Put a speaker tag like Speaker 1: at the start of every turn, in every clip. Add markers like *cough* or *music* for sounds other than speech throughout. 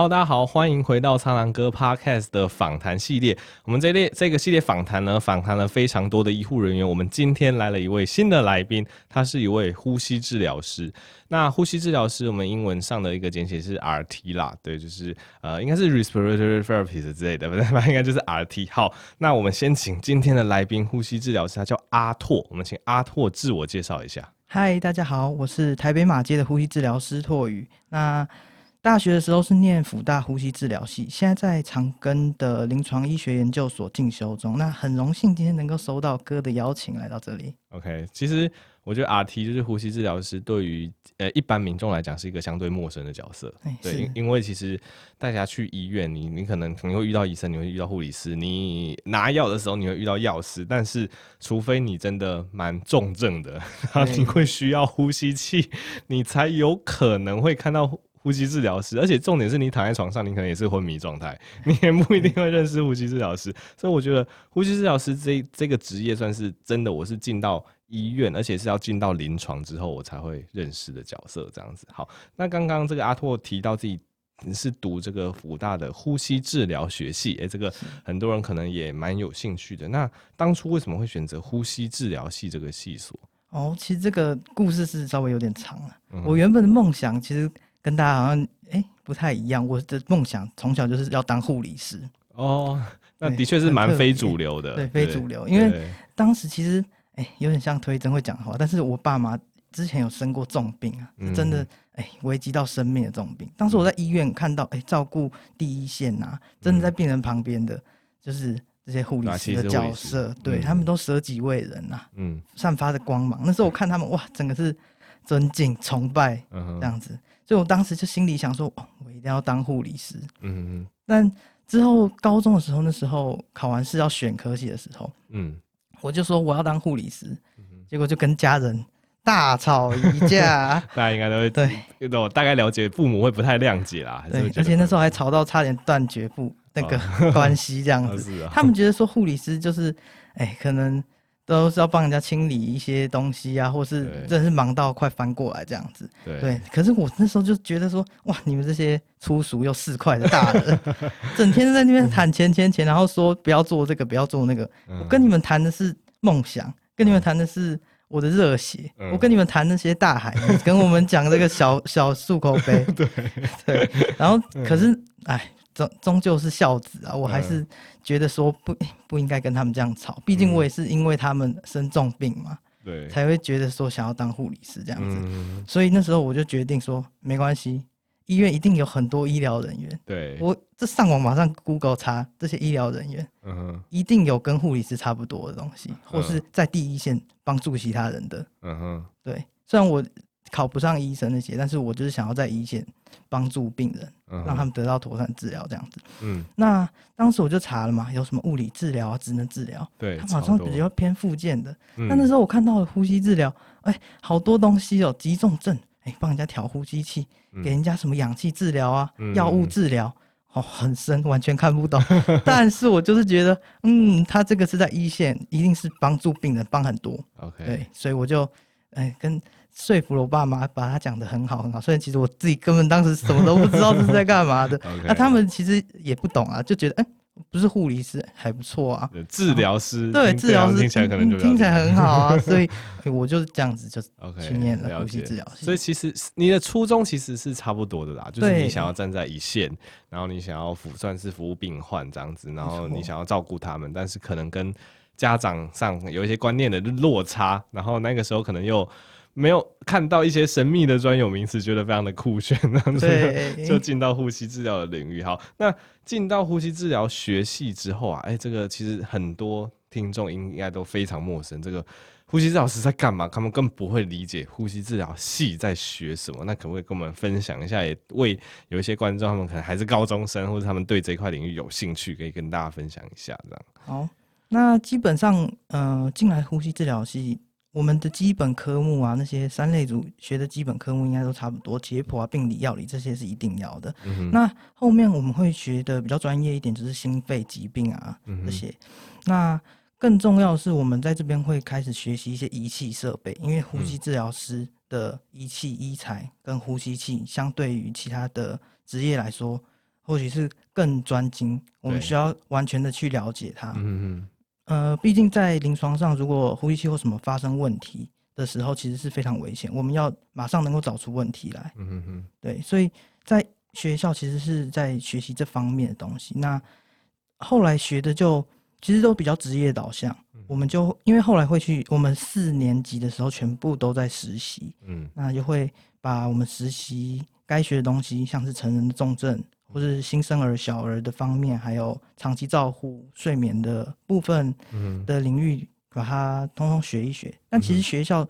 Speaker 1: 好大家好，欢迎回到苍狼哥 Podcast 的访谈系列。我们这列这个系列访谈呢，访谈了非常多的医护人员。我们今天来了一位新的来宾，他是一位呼吸治疗师。那呼吸治疗师，我们英文上的一个简写是 RT 啦，对，就是呃，应该是 Respiratory Therapist 之类的，反正应该就是 RT。好，那我们先请今天的来宾，呼吸治疗师，他叫阿拓。我们请阿拓自我介绍一下。
Speaker 2: 嗨，大家好，我是台北马街的呼吸治疗师拓宇。那大学的时候是念辅大呼吸治疗系，现在在长庚的临床医学研究所进修中。那很荣幸今天能够收到哥的邀请来到这里。
Speaker 1: OK，其实我觉得 RT 就是呼吸治疗师，对于呃一般民众来讲是一个相对陌生的角色。欸、对，因因为其实大家去医院，你你可能可能会遇到医生，你会遇到护理师，你拿药的时候你会遇到药师，但是除非你真的蛮重症的，然后你会需要呼吸器，你才有可能会看到。呼吸治疗师，而且重点是你躺在床上，你可能也是昏迷状态，*laughs* 你也不一定会认识呼吸治疗师。所以我觉得呼吸治疗师这这个职业算是真的，我是进到医院，而且是要进到临床之后，我才会认识的角色。这样子。好，那刚刚这个阿拓提到自己是读这个福大的呼吸治疗学系，诶、欸，这个很多人可能也蛮有兴趣的。那当初为什么会选择呼吸治疗系这个系所？
Speaker 2: 哦，其实这个故事是稍微有点长了。嗯、我原本的梦想其实。跟大家好像哎、欸、不太一样，我的梦想从小就是要当护理师。
Speaker 1: 哦，那的确是蛮非主流的，
Speaker 2: 对，非主流，因为当时其实哎、欸、有点像推真会讲的话，但是我爸妈之前有生过重病啊，嗯、真的哎危及到生命的重病，当时我在医院看到哎、欸、照顾第一线呐、啊，真的在病人旁边的就是这些护理师的角色，嗯、对他们都舍己为人呐、啊，嗯，散发着光芒，那时候我看他们哇，整个是尊敬崇拜这样子。嗯所以我当时就心里想说，哦，我一定要当护理师。嗯嗯。但之后高中的时候，那时候考完试要选科系的时候，嗯，我就说我要当护理师。结果就跟家人大吵一架。*laughs*
Speaker 1: 大家应该都会 *laughs* 对，我大概了解父母会不太谅解啦。
Speaker 2: 对，而且那时候还吵到差点断绝不那个 *laughs* 关系这样子。他们觉得说护理师就是，哎，可能。都是要帮人家清理一些东西啊，或是真的是忙到快翻过来这样子。对，对，可是我那时候就觉得说，哇，你们这些粗俗又市侩的大人，*laughs* 整天在那边谈钱钱钱，然后说不要做这个，不要做那个。我跟你们谈的是梦想，跟你们谈的是我的热血，我跟你们谈那些大海，跟我们讲这个小小漱口杯。*laughs* 对对，然后可是，哎。终终究是孝子啊，我还是觉得说不不应该跟他们这样吵，毕竟我也是因为他们生重病嘛，对，才会觉得说想要当护理师这样子，所以那时候我就决定说没关系，医院一定有很多医疗人员，对，我这上网马上 Google 查这些医疗人员，嗯哼，一定有跟护理师差不多的东西，或是在第一线帮助其他人的，嗯哼，对，虽然我。考不上医生那些，但是我就是想要在一线帮助病人，让他们得到妥善治疗这样子。嗯，那当时我就查了嘛，有什么物理治疗啊、职能治疗，对，他马上比较偏附件的。那多那时候我看到了呼吸治疗，哎、欸，好多东西哦，急重症，哎、欸，帮人家调呼吸器，给人家什么氧气治疗啊、药、嗯、物治疗，哦，很深，完全看不懂。*laughs* 但是我就是觉得，嗯，他这个是在一线，一定是帮助病人帮很多。OK，对，所以我就，哎、欸，跟。说服了我爸妈，把他讲的很好很好。虽然其实我自己根本当时什么都不知道这是在干嘛的，*laughs* 那他们其实也不懂啊，就觉得哎、欸，不是护理师还不错啊，
Speaker 1: 治疗师
Speaker 2: 对治疗师听起来可能就听起来很好啊，*laughs* 所以我就是这样子就去念了呼吸治疗。
Speaker 1: 所以其实你的初衷其实是差不多的啦，就是你想要站在一线，然后你想要服算是服务病患这样子，然后你想要照顾他们，但是可能跟家长上有一些观念的落差，然后那个时候可能又。没有看到一些神秘的专有名词，觉得非常的酷炫，然后对 *laughs* 就进到呼吸治疗的领域。好，那进到呼吸治疗学系之后啊，哎，这个其实很多听众应该都非常陌生。这个呼吸治疗师在干嘛？他们更不会理解呼吸治疗系在学什么。那可不可以跟我们分享一下？也为有一些观众，他们可能还是高中生，或者他们对这块领域有兴趣，可以跟大家分享一下。这样。
Speaker 2: 好，那基本上，呃，进来呼吸治疗系。我们的基本科目啊，那些三类组学的基本科目应该都差不多，解剖啊、病理、药理这些是一定要的。嗯、那后面我们会学的比较专业一点，就是心肺疾病啊、嗯、这些。那更重要的是，我们在这边会开始学习一些仪器设备，因为呼吸治疗师的仪器医材跟呼吸器，相对于其他的职业来说，或许是更专精，我们需要完全的去了解它。
Speaker 1: 嗯嗯。
Speaker 2: 呃，毕竟在临床上，如果呼吸器或什么发生问题的时候，其实是非常危险。我们要马上能够找出问题来。
Speaker 1: 嗯嗯嗯。
Speaker 2: 对，所以在学校其实是在学习这方面的东西。那后来学的就其实都比较职业导向。嗯、我们就因为后来会去，我们四年级的时候全部都在实习。嗯。那就会把我们实习该学的东西，像是成人的重症。或是新生儿、小儿的方面，还有长期照护、睡眠的部分的领域，把它通通学一学。但其实学校，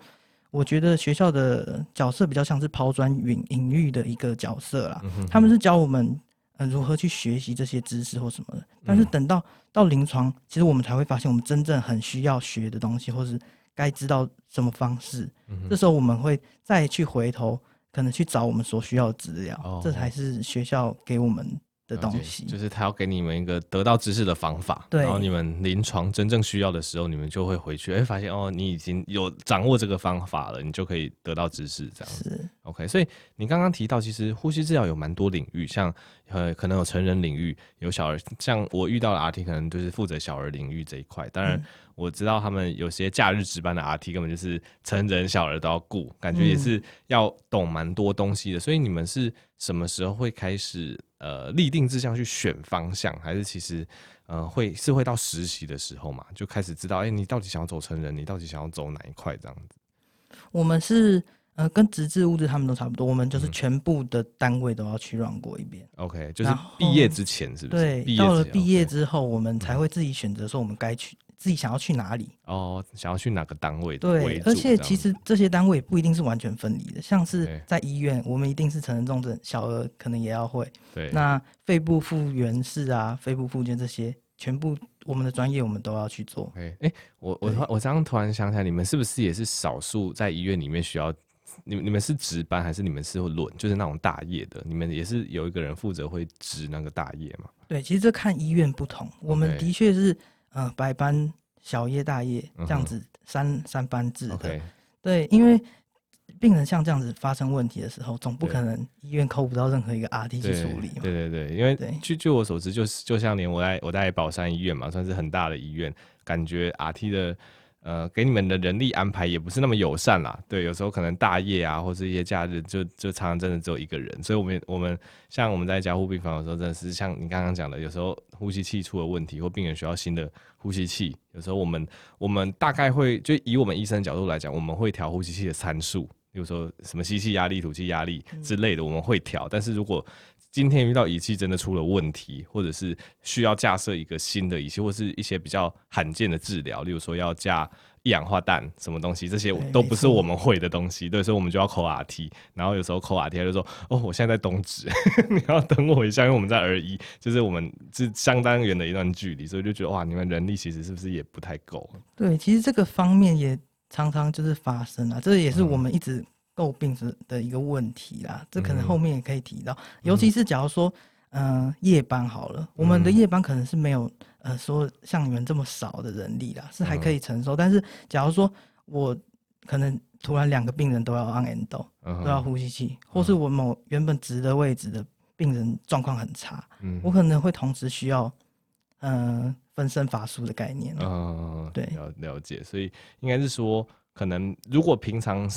Speaker 2: 我觉得学校的角色比较像是抛砖引引玉的一个角色啦。他们是教我们呃如何去学习这些知识或什么的。但是等到到临床，其实我们才会发现，我们真正很需要学的东西，或是该知道什么方式。这时候我们会再去回头。可能去找我们所需要的资料，哦，这才是学校给我们的东西。
Speaker 1: 就是他要给你们一个得到知识的方法，
Speaker 2: 对，
Speaker 1: 然后你们临床真正需要的时候，你们就会回去，哎、欸，发现哦，你已经有掌握这个方法了，你就可以得到知识，这样子。是 OK，所以你刚刚提到，其实呼吸治疗有蛮多领域，像呃，可能有成人领域，有小儿，像我遇到的 RT，可能就是负责小儿领域这一块，当然。嗯我知道他们有些假日值班的 RT 根本就是成人小儿都要顾，感觉也是要懂蛮多东西的。所以你们是什么时候会开始呃立定志向去选方向，还是其实呃会是会到实习的时候嘛，就开始知道哎、欸，你到底想要走成人，你到底想要走哪一块这样子？
Speaker 2: 我们是呃跟职志物质他们都差不多，我们就是全部的单位都要去 run 过一遍。
Speaker 1: OK，就是毕业之前是不是？
Speaker 2: 对，到了毕业之后，我们才会自己选择说我们该去。自己想要去哪里？
Speaker 1: 哦，想要去哪个单位？
Speaker 2: 对，而且其实这些单位不一定是完全分离的，像是在医院，我们一定是成人重症，小儿可能也要会。
Speaker 1: 对，
Speaker 2: 那肺部复原室啊，肺部复健这些，全部我们的专业我们都要去做。
Speaker 1: 哎、欸，我我我刚刚突然想起来，你们是不是也是少数在医院里面需要？你们你们是值班还是你们是轮？就是那种大夜的，你们也是有一个人负责会值那个大夜吗？
Speaker 2: 对，其实这看医院不同，我们的确是。呃，白班、小夜、大夜这样子三、嗯、三班制的.对，因为病人像这样子发生问题的时候，总不可能医院扣不到任何一个 RT 去处理嘛。
Speaker 1: 对对对，因为据据我所知，就是就像连我在我在宝山医院嘛，算是很大的医院，感觉 RT 的。呃，给你们的人力安排也不是那么友善啦。对，有时候可能大夜啊，或是一些假日，就就常常真的只有一个人。所以，我们我们像我们在加护病房的时候，真的是像你刚刚讲的，有时候呼吸器出了问题，或病人需要新的呼吸器，有时候我们我们大概会就以我们医生的角度来讲，我们会调呼吸器的参数，比如说什么吸气压力、吐气压力之类的，我们会调。但是如果今天遇到仪器真的出了问题，或者是需要架设一个新的仪器，或是一些比较罕见的治疗，例如说要架一氧化氮什么东西，这些都不是我们会的东西，对，所以我们就要扣 RT。然后有时候扣 RT，他就说：“哦，我现在在东直，*laughs* 你要等我一下，因为我们在二医，就是我们是相当远的一段距离，所以就觉得哇，你们人力其实是不是也不太够？”
Speaker 2: 对，其实这个方面也常常就是发生啊，这也是我们一直。诟病是的一个问题啦，这可能后面也可以提到，嗯、尤其是假如说，嗯、呃，夜班好了，我们的夜班可能是没有，呃，说像你们这么少的人力啦，是还可以承受。嗯、但是，假如说我可能突然两个病人都要按 endo，、嗯、都要呼吸器，或是我某原本值的位置的病人状况很差，嗯，我可能会同时需要，嗯、呃，分身乏术的概念。嗯，对，
Speaker 1: 了了解，所以应该是说。可能如果平常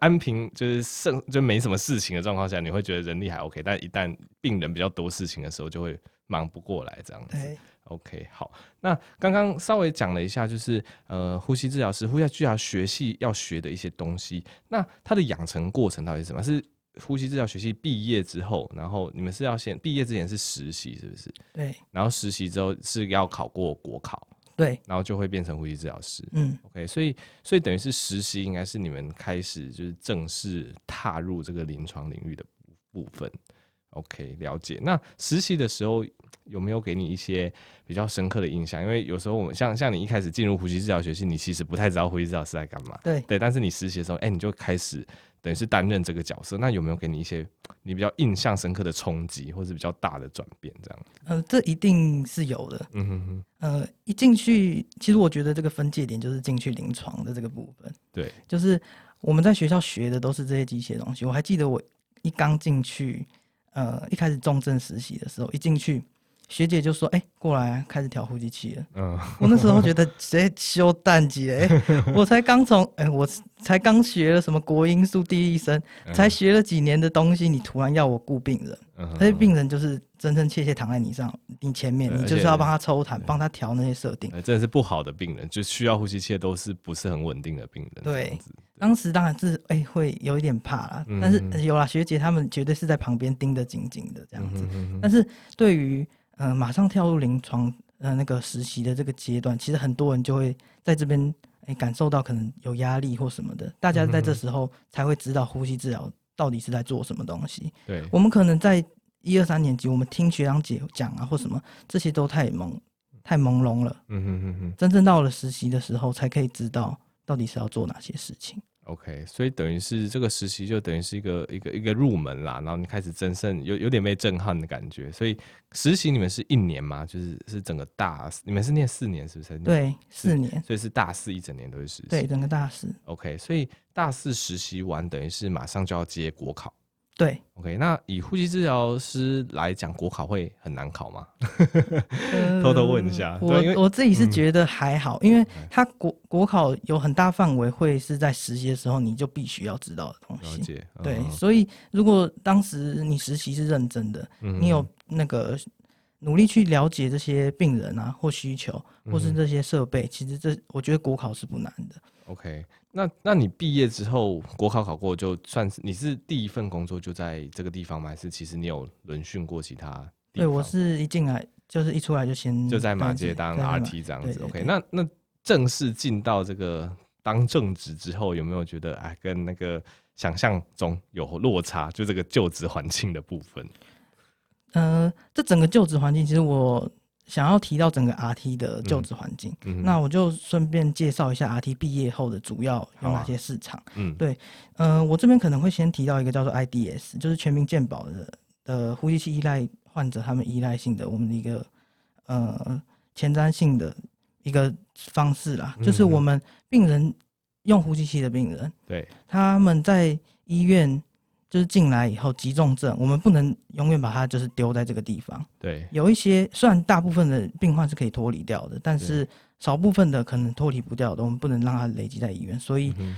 Speaker 1: 安平就是剩就没什么事情的状况下，你会觉得人力还 OK，但一旦病人比较多事情的时候，就会忙不过来这样子。OK，好，那刚刚稍微讲了一下，就是呃，呼吸治疗师、呼吸治疗学系要学的一些东西。那它的养成过程到底是什么？是呼吸治疗学系毕业之后，然后你们是要先毕业之前是实习，是不是？
Speaker 2: 对。
Speaker 1: 然后实习之后是要考过国考。
Speaker 2: 对，
Speaker 1: 然后就会变成呼吸治疗师。
Speaker 2: 嗯
Speaker 1: ，OK，所以所以等于是实习，应该是你们开始就是正式踏入这个临床领域的部分。OK，了解。那实习的时候有没有给你一些比较深刻的印象？因为有时候我们像像你一开始进入呼吸治疗学系，你其实不太知道呼吸治疗师在干嘛。
Speaker 2: 对
Speaker 1: 对，但是你实习的时候，哎，你就开始。等于是担任这个角色，那有没有给你一些你比较印象深刻的冲击，或是比较大的转变？这样？
Speaker 2: 呃，这一定是有的。
Speaker 1: 嗯哼哼。
Speaker 2: 呃，一进去，其实我觉得这个分界点就是进去临床的这个部分。
Speaker 1: 对，
Speaker 2: 就是我们在学校学的都是这些机械东西。我还记得我一刚进去，呃一开始重症实习的时候，一进去。学姐就说：“哎、欸，过来、啊，开始调呼吸器了。”嗯，我那时候觉得谁修淡季哎，我才刚从哎，我才刚学了什么国音素、第一声，才学了几年的东西，你突然要我顾病人，那些病人就是真真切切躺在你上，你前面，你就是要帮他抽痰，帮他调那些设定。
Speaker 1: 真的是不好的病人，就需要呼吸器的都是不是很稳定的病人。
Speaker 2: 对，当时当然是哎、欸，会有一点怕啦，但是有啦，学姐他们绝对是在旁边盯得紧紧的这样子。但是对于嗯、呃，马上跳入临床，呃，那个实习的这个阶段，其实很多人就会在这边，哎、欸，感受到可能有压力或什么的。大家在这时候才会知道呼吸治疗到底是在做什么东西。
Speaker 1: 对，
Speaker 2: 我们可能在一二三年级，我们听学长姐讲啊，或什么，这些都太懵，太朦胧了。嗯哼哼哼。真正到了实习的时候，才可以知道到底是要做哪些事情。
Speaker 1: OK，所以等于是这个实习就等于是一个一个一个入门啦，然后你开始真正有有点被震撼的感觉。所以实习你们是一年吗？就是是整个大，你们是念四年是不是？
Speaker 2: 对，四年。
Speaker 1: 所以是大四一整年都是实习。
Speaker 2: 对，整个大四。
Speaker 1: OK，所以大四实习完，等于是马上就要接国考。
Speaker 2: 对
Speaker 1: ，OK，那以呼吸治疗师来讲，国考会很难考吗？*laughs* 偷偷问一下。
Speaker 2: 我我自己是觉得还好，嗯、因为他国国考有很大范围会是在实习的时候你就必须要知道的东西。对，嗯、所以如果当时你实习是认真的，嗯、你有那个努力去了解这些病人啊或需求，或是这些设备，嗯、其实这我觉得国考是不难的。
Speaker 1: OK。那那你毕业之后国考考过，就算是你是第一份工作就在这个地方吗？还是其实你有轮训过其他地方？
Speaker 2: 对，我是一进来就是一出来就先
Speaker 1: 就在马街当 RT 这样子。OK，那那正式进到这个当正职之后，有没有觉得哎，跟那个想象中有落差？就这个就职环境的部分。
Speaker 2: 呃，这整个就职环境，其实我。想要提到整个 RT 的就职环境，嗯嗯、那我就顺便介绍一下 RT 毕业后的主要有哪些市场。啊、嗯，对，呃，我这边可能会先提到一个叫做 IDS，就是全民健保的的呼吸器依赖患者，他们依赖性的我们的一个呃前瞻性的一个方式啦，就是我们病人用呼吸器的病人，对、嗯，他们在医院。就是进来以后急重症，我们不能永远把它就是丢在这个地方。对，有一些虽然大部分的病患是可以脱离掉的，但是少部分的可能脱离不掉的，我们不能让它累积在医院。所以，嗯，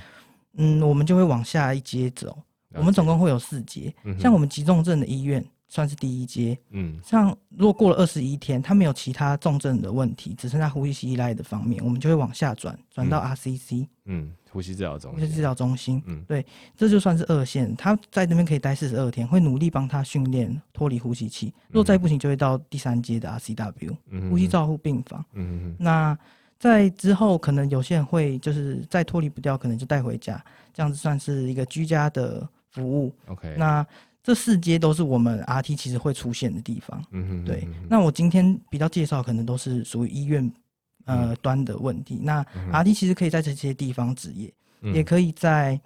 Speaker 2: 嗯，我们就会往下一阶走。我们总共会有四阶，嗯，像我们急重症的医院算是第一阶。嗯，像如果过了二十一天，他没有其他重症的问题，只剩下呼吸器依赖的方面，我们就会往下转，转到 RCC。嗯。嗯呼吸治疗中心，呼吸治疗中心，嗯，对，这就算是二线，他在那边可以待四十二天，会努力帮他训练脱离呼吸器。若再不行，就会到第三阶的 RCW，嗯，呼吸照护病房。嗯嗯，那在之后，可能有些人会就是再脱离不掉，可能就带回家，这样子算是一个居家的服务。OK，那这四阶都是我们 RT 其实会出现的地方。嗯哼，对。那我今天比较介绍，可能都是属于医院。呃，端的问题，那 RT 其实可以在这些地方执业，嗯、也可以在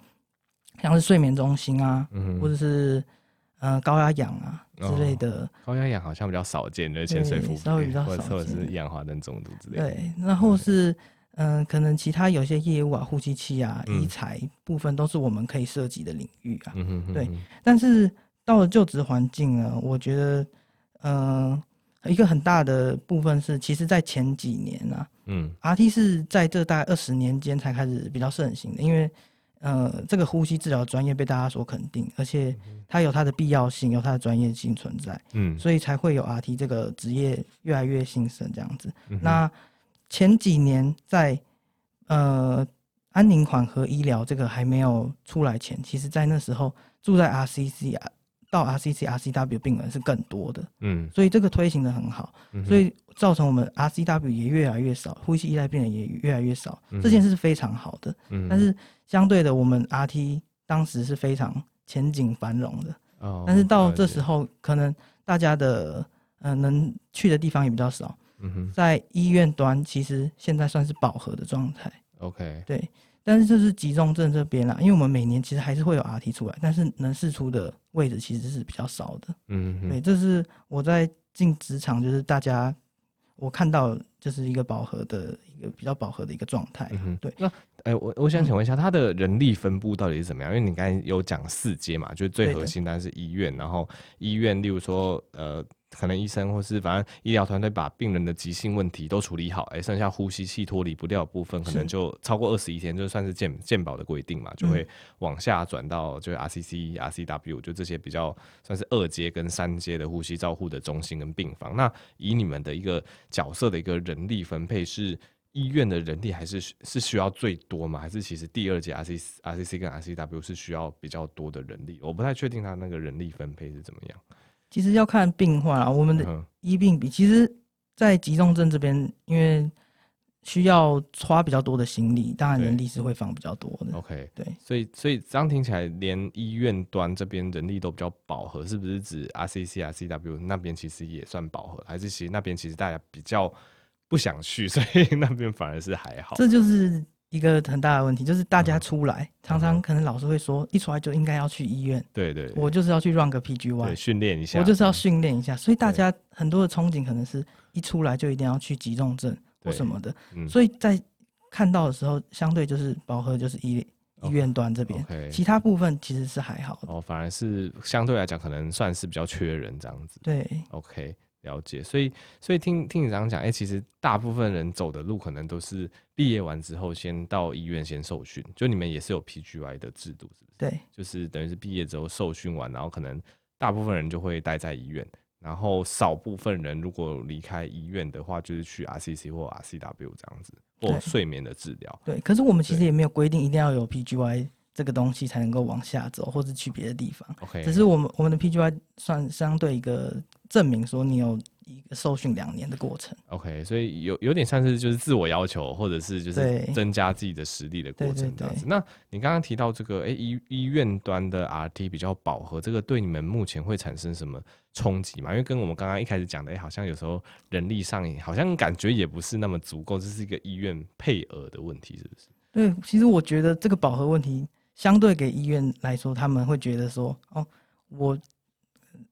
Speaker 2: 像是睡眠中心啊，嗯、或者是呃高压氧啊之类的。哦、
Speaker 1: 高压氧好像比较少见的潜水服，
Speaker 2: 稍微比较少见，
Speaker 1: 或者是一氧化氮中毒之类的。
Speaker 2: 对，然后是嗯、呃，可能其他有些业务啊，呼吸器啊、医材部分都是我们可以涉及的领域啊。嗯、哼哼对，但是到了就职环境呢，我觉得嗯。呃一个很大的部分是，其实，在前几年呢、啊，嗯，RT 是在这大概二十年间才开始比较盛行的，因为，呃，这个呼吸治疗专业被大家所肯定，而且它有它的必要性，有它的专业性存在，嗯，所以才会有 RT 这个职业越来越兴盛这样子。嗯、那前几年在，呃，安宁缓和医疗这个还没有出来前，其实在那时候住在 RCC 啊。到 RCC、RCW 病人是更多的，嗯，所以这个推行的很好，嗯、所以造成我们 RCW 也越来越少，呼吸依赖病人也越来越少，嗯、这件事是非常好的。嗯，但是相对的，我们 RT 当时是非常前景繁荣的，哦，但是到这时候，可能大家的呃能去的地方也比较少，嗯哼，在医院端其实现在算是饱和的状态。OK，对。但是这是集中症这边啦，因为我们每年其实还是会有 RT 出来，但是能试出的位置其实是比较少的。嗯哼，对，这是我在进职场，就是大家我看到就是一个饱和的一个比较饱和的一个状态。嗯，对。
Speaker 1: 那哎、欸，我我想请问一下，它的人力分布到底是怎么样？因为你刚才有讲四阶嘛，就是最核心当然是医院，然后医院，例如说呃。可能医生或是反正医疗团队把病人的急性问题都处理好，哎、欸，剩下呼吸器脱离不掉的部分，可能就超过二十一天，就算是健健保的规定嘛，就会往下转到就是 RCC、RCW，就这些比较算是二阶跟三阶的呼吸照护的中心跟病房。那以你们的一个角色的一个人力分配，是医院的人力还是是需要最多吗？还是其实第二阶 RCC、RCC 跟 RCW 是需要比较多的人力？我不太确定他那个人力分配是怎么样。
Speaker 2: 其实要看病患啊，我们的医病比，其实，在急重症这边，因为需要花比较多的心力，当然人力是会放比较多的。
Speaker 1: OK，
Speaker 2: 对，
Speaker 1: 所以所以这样听起来，连医院端这边人力都比较饱和，是不是指 RCC、RCW 那边其实也算饱和，还是其实那边其实大家比较不想去，所以那边反而是还好？
Speaker 2: 这就是。一个很大的问题就是大家出来，嗯、常常可能老师会说，嗯、一出来就应该要去医院。
Speaker 1: 对对，
Speaker 2: 我就是要去 run 个 PGY，
Speaker 1: 训练一下。
Speaker 2: 我就是要训练一下，所以大家很多的憧憬可能是一出来就一定要去急重症或什么的。嗯、所以在看到的时候，相对就是饱和，就是医医院端这边，其他部分其实是还好的。
Speaker 1: 哦，反而是相对来讲，可能算是比较缺人这样子。
Speaker 2: 对
Speaker 1: ，OK。了解，所以所以听听你这样讲，哎、欸，其实大部分人走的路可能都是毕业完之后先到医院先受训，就你们也是有 PGY 的制度，是不是？
Speaker 2: 对，
Speaker 1: 就是等于是毕业之后受训完，然后可能大部分人就会待在医院，然后少部分人如果离开医院的话，就是去 RCC 或 RCW 这样子，或睡眠的治疗。
Speaker 2: 对，可是我们其实也没有规定一定要有 PGY 这个东西才能够往下走，或者去别的地方。
Speaker 1: OK，
Speaker 2: 只是我们我们的 PGY 算相对一个。证明说你有一个受训两年的过程
Speaker 1: ，OK，所以有有点像是就是自我要求，或者是就是增加自己的实力的过程这样子。那你刚刚提到这个，哎、欸，医医院端的 RT 比较饱和，这个对你们目前会产生什么冲击吗？因为跟我们刚刚一开始讲的，哎、欸，好像有时候人力上好像感觉也不是那么足够，这是一个医院配额的问题，是不是？
Speaker 2: 对，其实我觉得这个饱和问题相对给医院来说，他们会觉得说，哦，我。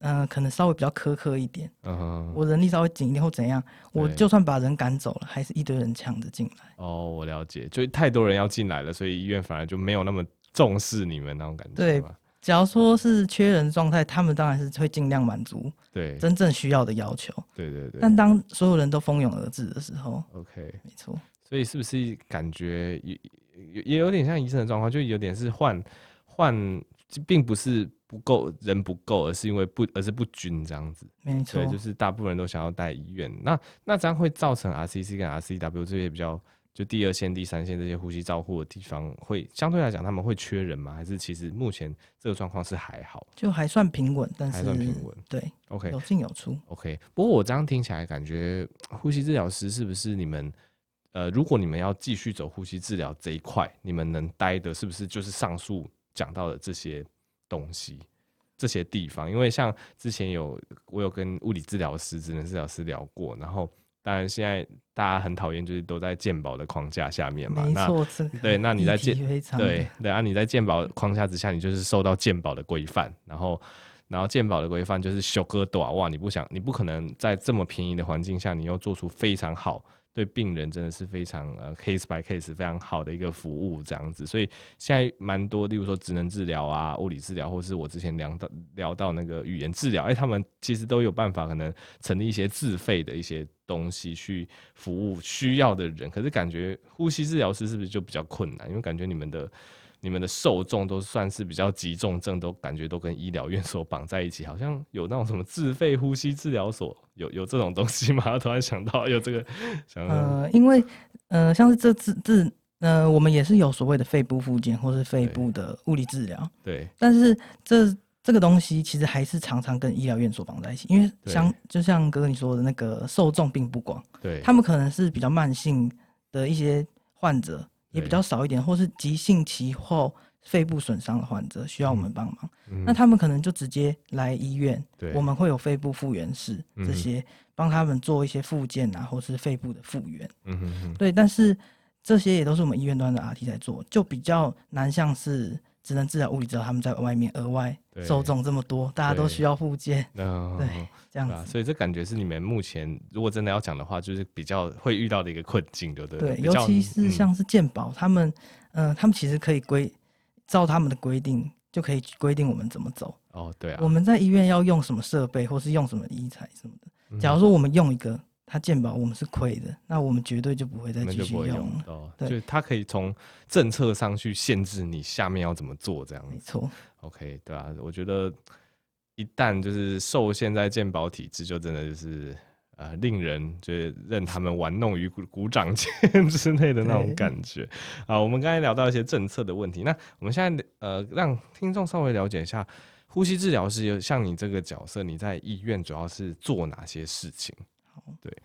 Speaker 2: 嗯、呃，可能稍微比较苛刻一点。嗯哼，我人力稍微紧一点或怎样，我就算把人赶走了，还是一堆人抢着进来。
Speaker 1: 哦，我了解，就太多人要进来了，所以医院反而就没有那么重视你们那种感觉。
Speaker 2: 对，假如说是缺人状态，他们当然是会尽量满足对真正需要的要求。
Speaker 1: 对对对。
Speaker 2: 但当所有人都蜂拥而至的时候
Speaker 1: ，OK，
Speaker 2: 没错。
Speaker 1: 所以是不是感觉也也有点像医生的状况，就有点是换换，并不是。不够人不够，而是因为不，而是不均这样子。
Speaker 2: 没错，
Speaker 1: 对，就是大部分人都想要待医院。那那这样会造成 RCC 跟 RCW 这些比较就第二线、第三线这些呼吸照护的地方，会相对来讲他们会缺人吗？还是其实目前这个状况是还好，
Speaker 2: 就还算平稳，但是
Speaker 1: 还算平稳。
Speaker 2: 对
Speaker 1: ，OK，
Speaker 2: 有进有出。
Speaker 1: OK，不过我这样听起来感觉呼吸治疗师是不是你们呃，如果你们要继续走呼吸治疗这一块，你们能待的是不是就是上述讲到的这些？东西这些地方，因为像之前有我有跟物理治疗师、职能治疗师聊过，然后当然现在大家很讨厌，就是都在健保的框架下面嘛。那对，那你在健对对啊，你在健保框架之下，你就是受到健保的规范，然后然后健保的规范就是修割短哇，你不想你不可能在这么便宜的环境下，你又做出非常好。对病人真的是非常呃 case by case 非常好的一个服务这样子，所以现在蛮多，例如说职能治疗啊、物理治疗，或是我之前聊到聊到那个语言治疗，哎，他们其实都有办法可能成立一些自费的一些东西去服务需要的人。可是感觉呼吸治疗师是不是就比较困难？因为感觉你们的。你们的受众都算是比较急重症，都感觉都跟医疗院所绑在一起，好像有那种什么自费呼吸治疗所，有有这种东西吗？*laughs* 突然想到有这个，*laughs* 想
Speaker 2: 呃，因为呃，像是这自自呃，我们也是有所谓的肺部复健或是肺部的物理治疗，
Speaker 1: 对，
Speaker 2: 但是这这个东西其实还是常常跟医疗院所绑在一起，因为像就像哥哥你说的那个受众并不广，
Speaker 1: 对，
Speaker 2: 他们可能是比较慢性的一些患者。也比较少一点，或是急性期后肺部损伤的患者需要我们帮忙，嗯、那他们可能就直接来医院，对。我们会有肺部复原室这些帮他们做一些复健啊，或是肺部的复原。嗯哼哼。对，但是这些也都是我们医院端的 RT 在做，就比较难像是职能治疗、物理治疗，他们在外面额外受众这么多，大家都需要复健，*laughs* 对，对这样子、啊。
Speaker 1: 所以这感觉是你们目前如果真的要讲的话，就是比较会遇到的一个困境，对不对？
Speaker 2: 对，尤其是像是健保、嗯，他们，嗯、呃，他们其实可以规照他们的规定，就可以规定我们怎么走。
Speaker 1: 哦，对啊。
Speaker 2: 我们在医院要用什么设备，或是用什么医材什么的。假如说我们用一个。他鉴保我们是亏的，那我们绝对就不会再继续用了。
Speaker 1: 哦，对，就他可以从政策上去限制你下面要怎么做，这样
Speaker 2: 没错。
Speaker 1: OK，对啊，我觉得一旦就是受限在鉴保体制，就真的就是呃令人就是任他们玩弄于股股掌 *laughs* 间之类的那种感觉。啊，我们刚才聊到一些政策的问题，那我们现在呃让听众稍微了解一下，呼吸治疗师像你这个角色，你在医院主要是做哪些事情？对，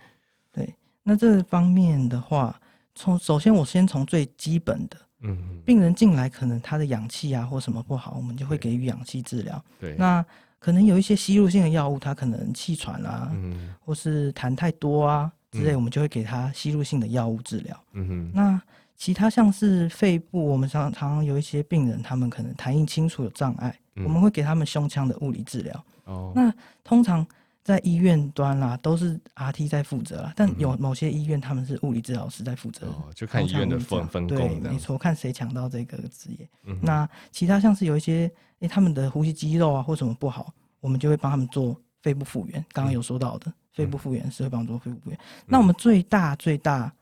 Speaker 2: 对，那这方面的话，从首先我先从最基本的，嗯，病人进来可能他的氧气啊或什么不好，我们就会给予氧气治疗。
Speaker 1: 对，
Speaker 2: 那可能有一些吸入性的药物，他可能气喘啊，嗯，或是痰太多啊之类，我们就会给他吸入性的药物治疗。嗯哼，那其他像是肺部，我们常常有一些病人，他们可能痰液清除有障碍，嗯，我们会给他们胸腔的物理治疗。哦，那通常。在医院端啦，都是 RT 在负责啦，但有某些医院他们是物理治疗师在负
Speaker 1: 责，就看医院的分分工。
Speaker 2: 对，没错，看谁抢到这个职业，嗯。那其他像是有一些，诶、欸，他们的呼吸肌肉啊或什么不好，我们就会帮他们做肺部复原。刚刚有说到的，嗯、肺部复原是会帮做肺部复原，嗯。那我们最大最大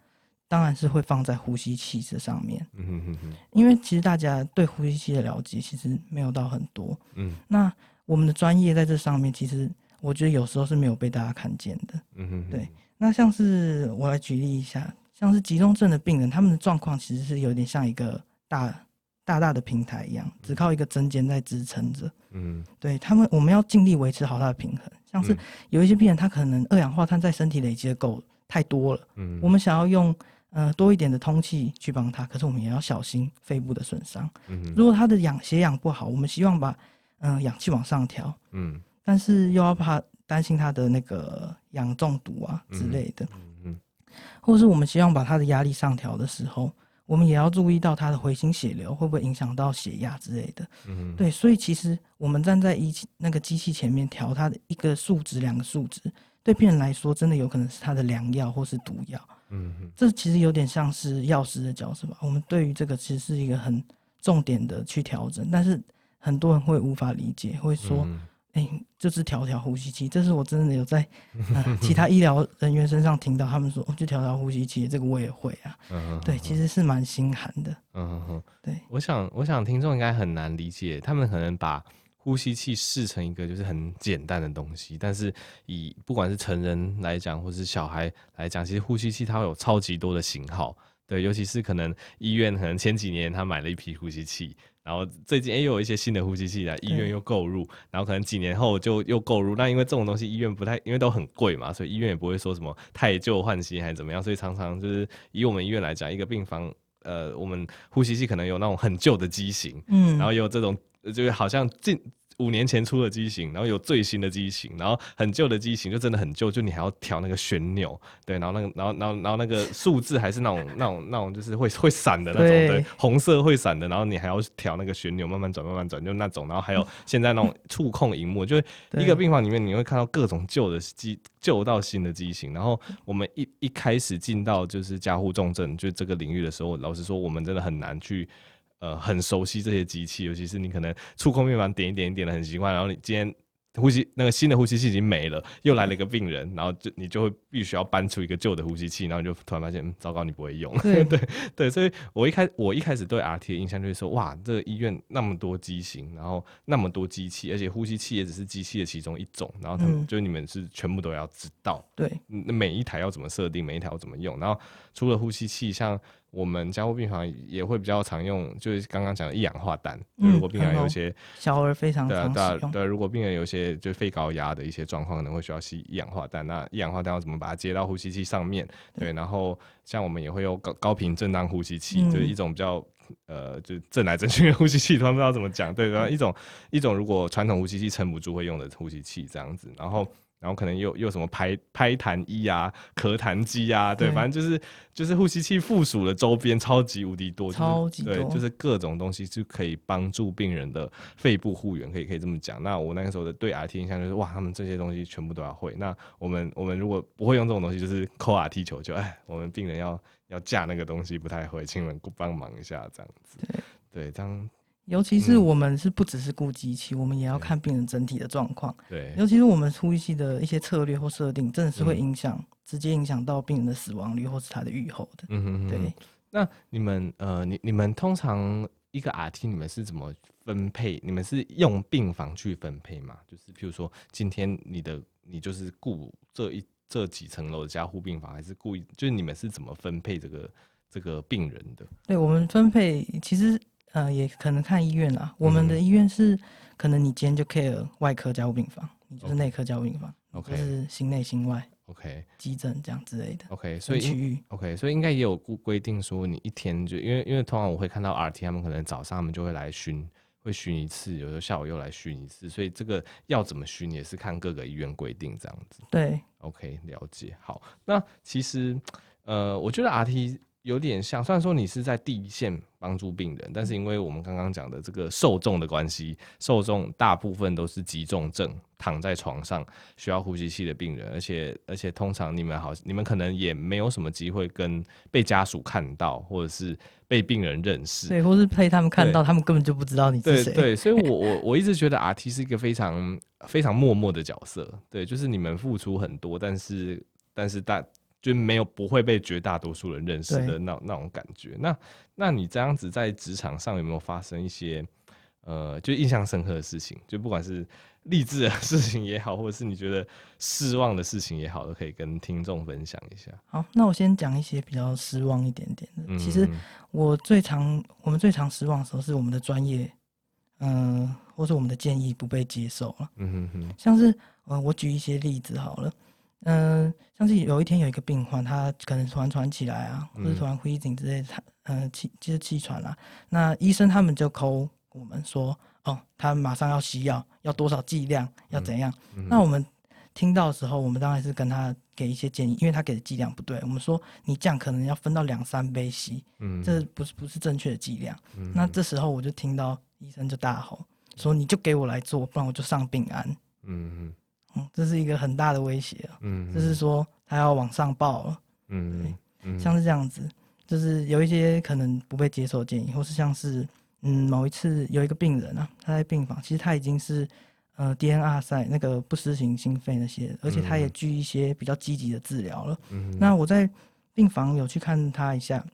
Speaker 2: 当然是会放在呼吸器这上面。嗯哼哼哼。因为其实大家对呼吸器的了解其实没有到很多。嗯。那我们的专业在这上面其实。我觉得有时候是没有被大家看见的。嗯哼，对。那像是我来举例一下，像是急中症的病人，他们的状况其实是有点像一个大大大的平台一样，只靠一个针尖在支撑着。嗯，对他们，我们要尽力维持好他的平衡。像是有一些病人，他可能二氧化碳在身体累积的够太多了。嗯，我们想要用呃多一点的通气去帮他，可是我们也要小心肺部的损伤。嗯，如果他的氧血氧不好，我们希望把嗯、呃、氧气往上调。嗯。但是又要怕担心他的那个氧中毒啊之类的，嗯嗯，或是我们希望把他的压力上调的时候，我们也要注意到他的回心血流会不会影响到血压之类的，嗯，对，所以其实我们站在仪器那个机器前面调他的一个数值、两个数值，对病人来说真的有可能是他的良药或是毒药，嗯嗯，这其实有点像是药师的角色吧。我们对于这个其实是一个很重点的去调整，但是很多人会无法理解，会说。嗯哎、欸，就是调调呼吸器，这是我真的有在、*laughs* 呃、其他医疗人员身上听到，他们说，哦，就调调呼吸器，这个我也会啊。嗯对，其实是蛮心寒的。嗯哼哼，对，
Speaker 1: 我想，我想听众应该很难理解，他们可能把呼吸器视成一个就是很简单的东西，但是以不管是成人来讲，或是小孩来讲，其实呼吸器它会有超级多的型号。对，尤其是可能医院可能前几年他买了一批呼吸器。然后最近又有一些新的呼吸器来医院又购入，然后可能几年后就又购入。那因为这种东西医院不太，因为都很贵嘛，所以医院也不会说什么太旧换新还是怎么样。所以常常就是以我们医院来讲，一个病房，呃，我们呼吸器可能有那种很旧的机型，嗯，然后也有这种就是好像进。五年前出的机型，然后有最新的机型，然后很旧的机型就真的很旧，就你还要调那个旋钮，对，然后那个，然后，然后，然后那个数字还是那种、*laughs* 那种、那种，就是会会闪的那种，对，对，红色会闪的，然后你还要调那个旋钮，慢慢转，慢慢转，就那种，然后还有现在那种触控荧幕，就一个病房里面你会看到各种旧的机，旧到新的机型，然后我们一一开始进到就是加护重症就这个领域的时候，老实说，我们真的很难去。呃，很熟悉这些机器，尤其是你可能触控面板点一点一点的很习惯，然后你今天呼吸那个新的呼吸器已经没了，又来了一个病人，然后就你就会必须要搬出一个旧的呼吸器，然后你就突然发现，嗯，糟糕，你不会用。对对对，所以我一开我一开始对 RT 的印象就是说，哇，这个医院那么多机型，然后那么多机器，而且呼吸器也只是机器的其中一种，然后他们、嗯、就你们是全部都要知道，
Speaker 2: 对，
Speaker 1: 那每一台要怎么设定，每一台要怎么用，然后除了呼吸器，像。我们加护病房也会比较常用，就是刚刚讲的一氧化氮。嗯，如果病人有一些
Speaker 2: 小儿非常常
Speaker 1: 对对对，如果病人有一些就肺高压的一些状况，可能会需要吸一氧化氮。那一氧化氮要怎么把它接到呼吸器上面？对，然后像我们也会有高高频震荡呼吸器，嗯，就是一种比较呃，就震来震去的呼吸器，突然不知道怎么讲。对，然后一种一种如果传统呼吸器撑不住会用的呼吸器这样子，然后。然后可能又又什么拍拍痰衣啊、咳痰机啊，对，反正就是就是呼吸器附属的周边超级无敌多，
Speaker 2: 超级多，
Speaker 1: 对，就是各种东西就可以帮助病人的肺部复原，可以可以这么讲。那我那个时候的对 RT 印象就是哇，他们这些东西全部都要会。那我们我们如果不会用这种东西，就是 call RT 求救，哎，我们病人要要架那个东西不太会，请你们帮忙一下这样子。对，对，这样。
Speaker 2: 尤其是我们是不只是顾机器，嗯，我们也要看病人整体的状况。
Speaker 1: 对，
Speaker 2: 尤其是我们呼吸器的一些策略或设定，真的是会影响，嗯，直接影响到病人的死亡率或是他的预后的。
Speaker 1: 嗯哼哼。对，那你们呃，你你们通常一个 RT 你们是怎么分配？你们是用病房去分配吗？就是譬如说，今天你的你就是顾这一这几层楼的加护病房，还是顾就是你们是怎么分配这个这个病人的？
Speaker 2: 对，我们分配其实。呃，也可能看医院啦。我们的医院是，可能你今天就 care 外科加护病房，你就是内科加护病房
Speaker 1: ，OK，
Speaker 2: 就是心内心外
Speaker 1: ，OK，
Speaker 2: 急诊这样之类的
Speaker 1: ，OK。所以区域，OK，所以应该也有规规定说，你一天就因为因为通常我会看到 RT，他们可能早上他们就会来巡，会巡一次，有时候下午又来巡一次，所以这个要怎么巡也是看各个医院规定这样子。
Speaker 2: 对
Speaker 1: ，OK，了解。好，那其实呃，我觉得 RT。有点像，虽然说你是在第一线帮助病人，但是因为我们刚刚讲的这个受众的关系，受众大部分都是急重症，躺在床上需要呼吸器的病人，而且而且通常你们好，你们可能也没有什么机会跟被家属看到，或者是被病人认识，
Speaker 2: 对，或是被他们看到，他们根本就不知道你是谁。
Speaker 1: 对对，所以我我我一直觉得 RT 是一个非常非常默默的角色，对，就是你们付出很多，但是但是大。就没有不会被绝大多数人认识的那那种感觉。那那你这样子在职场上有没有发生一些呃，就印象深刻的事情？就不管是励志的 *laughs* 事情也好，或者是你觉得失望的事情也好，都可以跟听众分享一下。
Speaker 2: 好，那我先讲一些比较失望一点点的。嗯、其实我最常我们最常失望的时候是我们的专业，嗯、呃，或者我们的建议不被接受了。嗯哼哼。像是呃，我举一些例子好了。嗯、呃，像是有一天有一个病患，他可能突然喘起来啊，或者突然呼吸紧之类的，他嗯气就是气喘啦。那医生他们就 call 我们说，哦，他马上要吸药，要多少剂量，要怎样？嗯嗯、那我们听到的时候，我们当然是跟他给一些建议，因为他给的剂量不对。我们说你这样可能要分到两三杯吸，嗯，这不是不是正确的剂量。嗯、那这时候我就听到医生就大吼说，你就给我来做，不然我就上病安。嗯这是一个很大的威胁啊。嗯，就是说他要往上报了。嗯，嗯，像是这样子，就是有一些可能不被接受的建议，或是像是嗯，某一次有一个病人啊，他在病房，其实他已经是呃 DNR 赛那个不施行心肺那些，而且他也具一些比较积极的治疗了。嗯，那我在病房有去看他一下，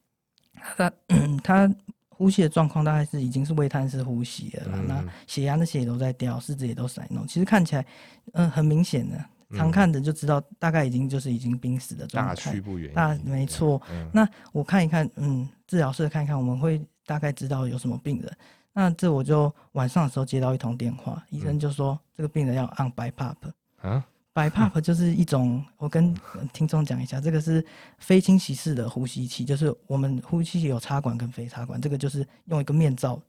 Speaker 2: 他 *clears throat* 他。呼吸的状况大概是已经是微叹式呼吸了，嗯，那血压那些也都在掉，四肢也都在弄。其实看起来，嗯、呃，很明显的，常看的就知道，大概已经就是已经濒死的状态。大
Speaker 1: 区不远。
Speaker 2: 大没错，嗯。那我看一看，嗯，治疗室看一看，我们会大概知道有什么病人。那这我就晚上的时候接到一通电话，医生就说这个病人要按 BiPAP。啊？BiPAP 就是一种，我跟听众讲一下，这个是非侵袭式的呼吸器，就是我们呼吸器有插管跟非插管，这个就是用一个面罩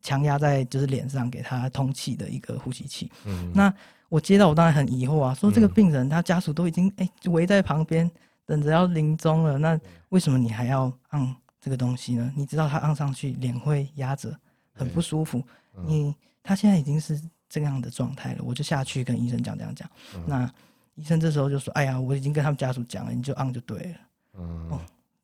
Speaker 2: 强压在就是脸上给他通气的一个呼吸器。嗯，那我接到我当然很疑惑啊，说这个病人他家属都已经哎围在旁边等着要临终了，那为什么你还要按这个东西呢？你知道他按上去脸会压着，很不舒服。你他现在已经是。这样的状态了，我就下去跟医生讲这样讲。嗯。那医生这时候就说：“哎呀，我已经跟他们家属讲了，你就按就对了。”嗯，哦，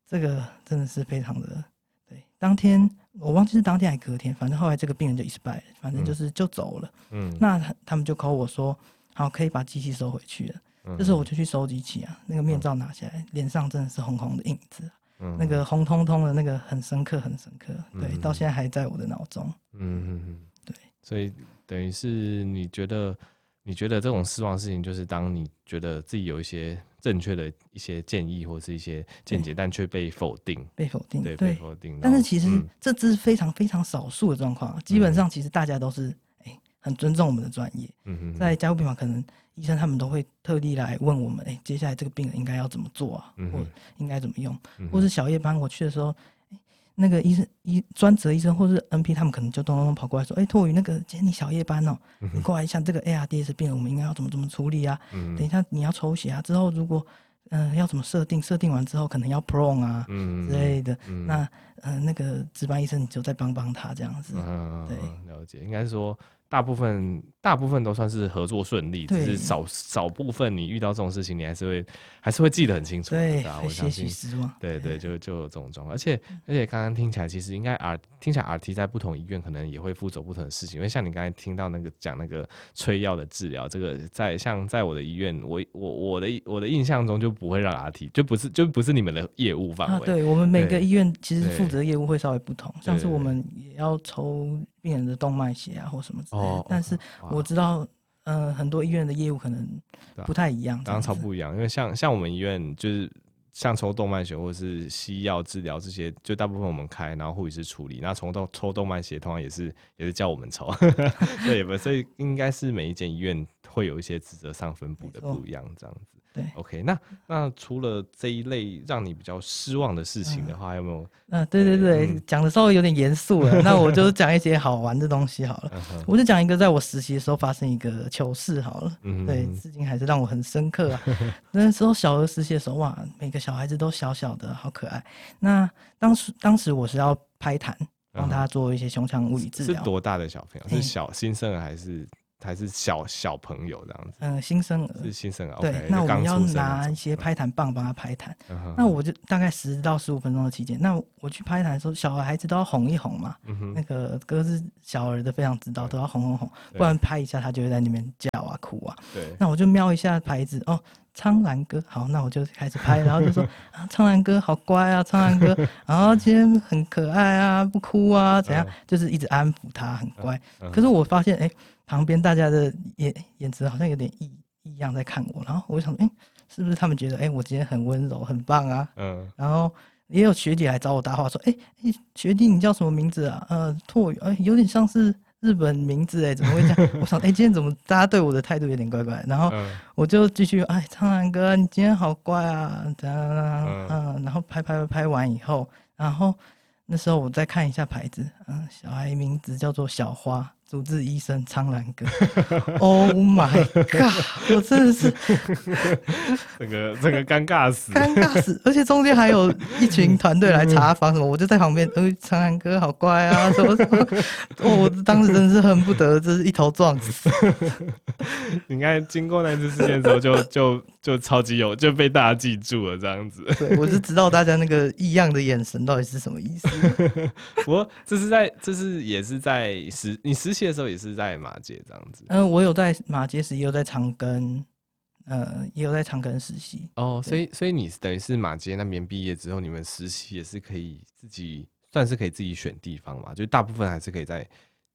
Speaker 2: 这个真的是非常的对。当天我忘记是当天还隔天，反正后来这个病人就 expire，反正就是就走了。嗯，那他们就 call 我说：“好，可以把机器收回去了。嗯”这时候我就去收机器啊，那个面罩拿下来，脸上真的是红红的印子，嗯，那个红彤彤的那个很深刻，很深刻。对，嗯，到现在还在我的脑中。嗯嗯嗯，对，
Speaker 1: 所以。等于是你觉得，你觉得这种失望的事情，就是当你觉得自己有一些正确的一些建议或是一些见解，但却被否定，
Speaker 2: 被否定，
Speaker 1: 对，被否定。
Speaker 2: 但是其实这只是非常非常少数的状况，嗯，基本上其实大家都是哎很尊重我们的专业。嗯哼，在加护病房，可能医生他们都会特地来问我们，哎，接下来这个病人应该要怎么做啊，嗯，或应该怎么用，嗯，或是小夜班我去的时候。那个医生医专职医生或是 NP，他们可能就咚咚咚跑过来说：“哎、欸，拓宇，那个今天你小夜班哦、你过来一下，这个 ARDS 病人我们应该要怎么怎么处理啊？嗯、等一下你要抽血啊，之后如果嗯、呃、要怎么设定，设定完之后可能要 prone 啊、嗯、之类的，嗯、那嗯、呃、那个值班医生你就再帮帮他这样子。嗯、对，
Speaker 1: 了解，应该说。大部分大部分都算是合作顺利，只是少少部分你遇到这种事情，你还是会还是会记得很清楚。
Speaker 2: 对，
Speaker 1: 我相信。对对，就就有这种状况。而且而且刚刚听起来，其实应该 R 听起来 RT 在不同医院可能也会负责不同的事情。因为像你刚才听到那个讲那个催药的治疗，这个在像在我的医院，我我我的我的印象中就不会让 RT，就不是就不是你们的业务范围。啊，
Speaker 2: 对我们每个医院其实负责的业务会稍微不同，像是我们也要抽。病人的动脉血啊，或什么之类的，哦、但是我知道，嗯、呃，很多医院的业务可能不太一样，
Speaker 1: 当然超不一样。因为像像我们医院，就是像抽动脉血或者是西药治疗这些，就大部分我们开，然后护理师处理。那从动抽动脉血，通常也是也是叫我们抽，*laughs* 对不？所以应该是每一间医院会有一些职责上分布的不一样，这样子。
Speaker 2: 对
Speaker 1: ，OK，那那除了这一类让你比较失望的事情的话，嗯、有没有？
Speaker 2: 嗯、啊，对对对，讲、嗯、的稍微有点严肃了，那我就讲一些好玩的东西好了。我就讲一个在我实习的时候发生一个糗事好了。嗯哼，对，至今还是让我很深刻啊。那时候小儿实习的时候，哇，每个小孩子都小小的，好可爱。那当时当时我是要拍痰，帮他做一些胸腔物理治疗。
Speaker 1: 是多大的小朋友？是小新生儿还是？还是小小朋友这样子，
Speaker 2: 嗯，新生儿
Speaker 1: 是新生儿。
Speaker 2: 对，那我们要拿一些拍弹棒帮他拍痰。那我就大概十到十五分钟的期间，那我去拍痰的时候，小孩子都要哄一哄嘛。那个哥是小儿的，非常知道，都要哄哄哄，不然拍一下他就会在那边叫啊哭啊。对。那我就瞄一下牌子，哦，苍兰哥，好，那我就开始拍，然后就说 *laughs* 啊，苍兰哥好乖啊，苍兰哥，*laughs* 然后今天很可爱啊，不哭啊，怎样？就是一直安抚他，很乖。可是我发现，哎。旁边大家的眼眼神好像有点异异样在看我，然后我就想，哎、欸，是不是他们觉得，哎、欸，我今天很温柔，很棒啊？嗯。然后也有学姐来找我搭话，说，哎、欸，哎、欸，学弟，你叫什么名字啊？呃，拓宇，哎、欸，有点像是日本名字，哎，怎么会这样？*laughs* 我想，哎、欸，今天怎么大家对我的态度有点怪怪？然后我就继续，哎，苍兰哥，你今天好乖啊，这样，嗯，然后拍拍拍拍完以后，然后那时候我再看一下牌子，嗯，小孩名字叫做小花。主治医生苍兰哥，*laughs* Oh my god！我真的是 *laughs*
Speaker 1: 这个这个尴尬死，
Speaker 2: 尴尬死！而且中间还有一群团队来查房什么，我就在旁边，呃，苍兰哥好乖啊，什么什么，哦，我当时真的是恨不得这是一头撞死。*laughs*
Speaker 1: 你看，经过那次事件之后，就就就超级有，就被大家记住了这样子。
Speaker 2: 对，我是知道大家那个异样的眼神到底是什么意思。
Speaker 1: 不过这是在，这是也是在实你实习。的时候也是在马街这样子，
Speaker 2: 嗯、呃，我有在马街实，也有在长庚，呃，也有在长庚实习。
Speaker 1: 哦，所以所以你等于是马街那边毕业之后，你们实习也是可以自己算是可以自己选地方嘛？就大部分还是可以在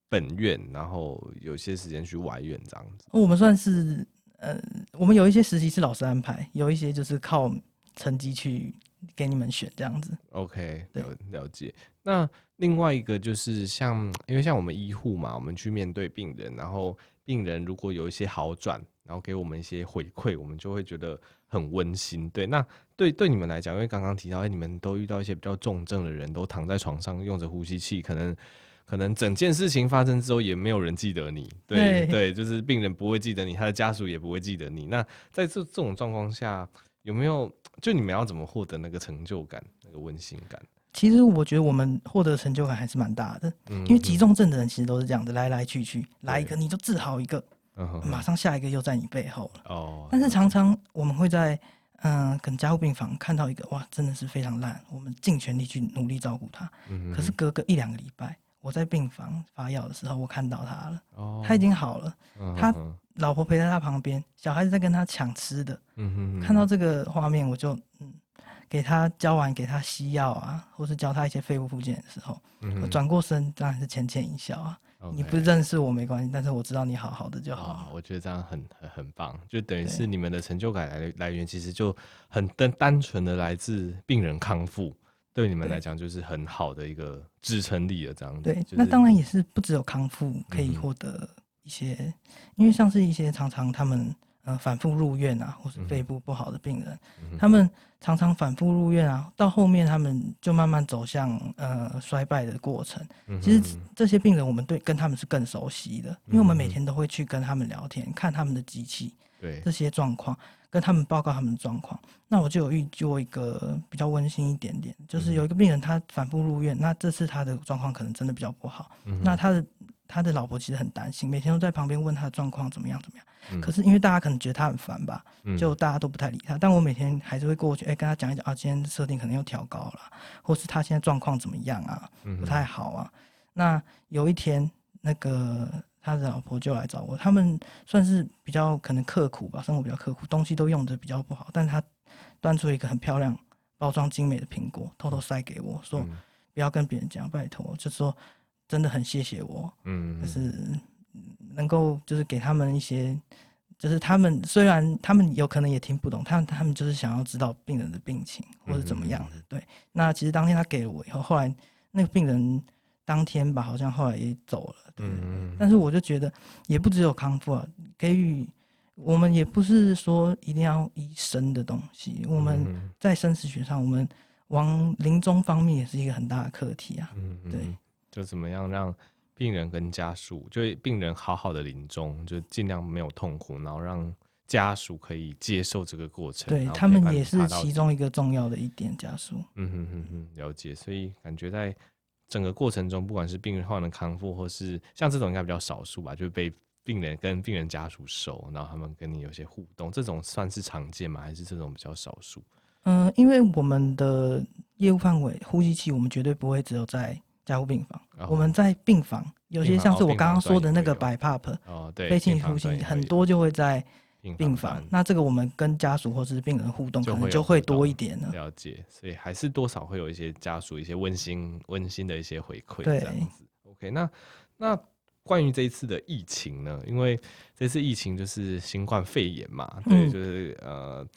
Speaker 1: 本院，然后有些时间去外院这样子。
Speaker 2: 我们算是，呃，我们有一些实习是老师安排，有一些就是靠成绩去给你们选这样子。
Speaker 1: OK，了了解。那另外一个就是像，因为像我们医护嘛，我们去面对病人，然后病人如果有一些好转，然后给我们一些回馈，我们就会觉得很温馨。对，那对对你们来讲，因为刚刚提到，哎，你们都遇到一些比较重症的人，都躺在床上用着呼吸器，可能可能整件事情发生之后，也没有人记得你。对对，对，就是病人不会记得你，他的家属也不会记得你。那在这这种状况下，有没有就你们要怎么获得那个成就感，那个温馨感？
Speaker 2: 其实我觉得我们获得成就感还是蛮大的，嗯、因为急重症的人其实都是这样的，来来去去，对来一个你就治好一个，马上下一个又在你背后了。哦，但是常常我们会在嗯，跟加护病房看到一个哇，真的是非常烂，我们尽全力去努力照顾他。嗯、哼可是隔个一两个礼拜，我在病房发药的时候，我看到他了，哦、他已经好了，嗯、他老婆陪在他旁边，小孩子在跟他抢吃的。嗯哼哼看到这个画面，我就嗯。给他教完，给他西药啊，或是教他一些肺部复健的时候，我转、嗯、过身当然是浅浅一笑啊。Okay 你不认识我没关系，但是我知道你好好的就好。哦、
Speaker 1: 我觉得这样很很很棒，就等于是你们的成就感来来源，其实就很单单纯的来自病人康复，对你们来讲就是很好的一个支撑力了。这样子，
Speaker 2: 对，
Speaker 1: 就是、
Speaker 2: 那当然也是不只有康复可以获得一些，嗯、因为像是一些常常他们。呃反复入院啊，或是肺部不好的病人，嗯、他们常常反复入院啊，到后面他们就慢慢走向呃衰败的过程。嗯、其实这些病人，我们对跟他们是更熟悉的，因为我们每天都会去跟他们聊天，看他们的机器，
Speaker 1: 对。
Speaker 2: 这些状况。跟他们报告他们的状况，那我就有遇过一个比较温馨一点点，就是有一个病人他反复入院，那这次他的状况可能真的比较不好，嗯、那他的他的老婆其实很担心，每天都在旁边问他的状况怎么样怎么样，嗯、可是因为大家可能觉得他很烦吧，就大家都不太理他，但我每天还是会过去，哎、欸，跟他讲一讲啊，今天设定可能又调高了，或是他现在状况怎么样啊，不太好啊，那有一天那个。他的老婆就来找我，他们算是比较可能刻苦吧，生活比较刻苦，东西都用的比较不好。但是他端出一个很漂亮、包装精美的苹果，偷偷塞给我说：“嗯、不要跟别人讲，拜托。”就说真的很谢谢我，嗯，就是能够就是给他们一些，就是他们虽然他们有可能也听不懂，他们他们就是想要知道病人的病情或者怎么样的。嗯、对，那其实当天他给了我以后，后来那个病人。当天吧，好像后来也走了。对，嗯、但是我就觉得，也不只有康复啊，给予我们也不是说一定要医生的东西。嗯、我们在生死学上，我们往临终方面也是一个很大的课题啊。嗯，对，
Speaker 1: 就怎么样让病人跟家属，就病人好好的临终，就尽量没有痛苦，然后让家属可以接受这个过程。
Speaker 2: 对，他们也是其中一个重要的一点，家属。
Speaker 1: 嗯哼哼哼，了解。所以感觉在。整个过程中，不管是病人患的康复，或是像这种应该比较少数吧，就是被病人跟病人家属熟，然后他们跟你有些互动，这种算是常见吗？还是这种比较少数？
Speaker 2: 嗯、呃，因为我们的业务范围，呼吸器我们绝对不会只有在加护病房，哦、我们在病房有些像是我刚刚说的那个
Speaker 1: 哦，对，
Speaker 2: 非侵呼吸很多就会在。病房，那这个我们跟家属或是病人互动可能就会多一点了。
Speaker 1: 了解，所以还是多少会有一些家属一些温馨温馨的一些回馈这样子。对 OK，那那关于这一次的疫情呢？因为这次疫情就是新冠肺炎嘛，对，就是呃。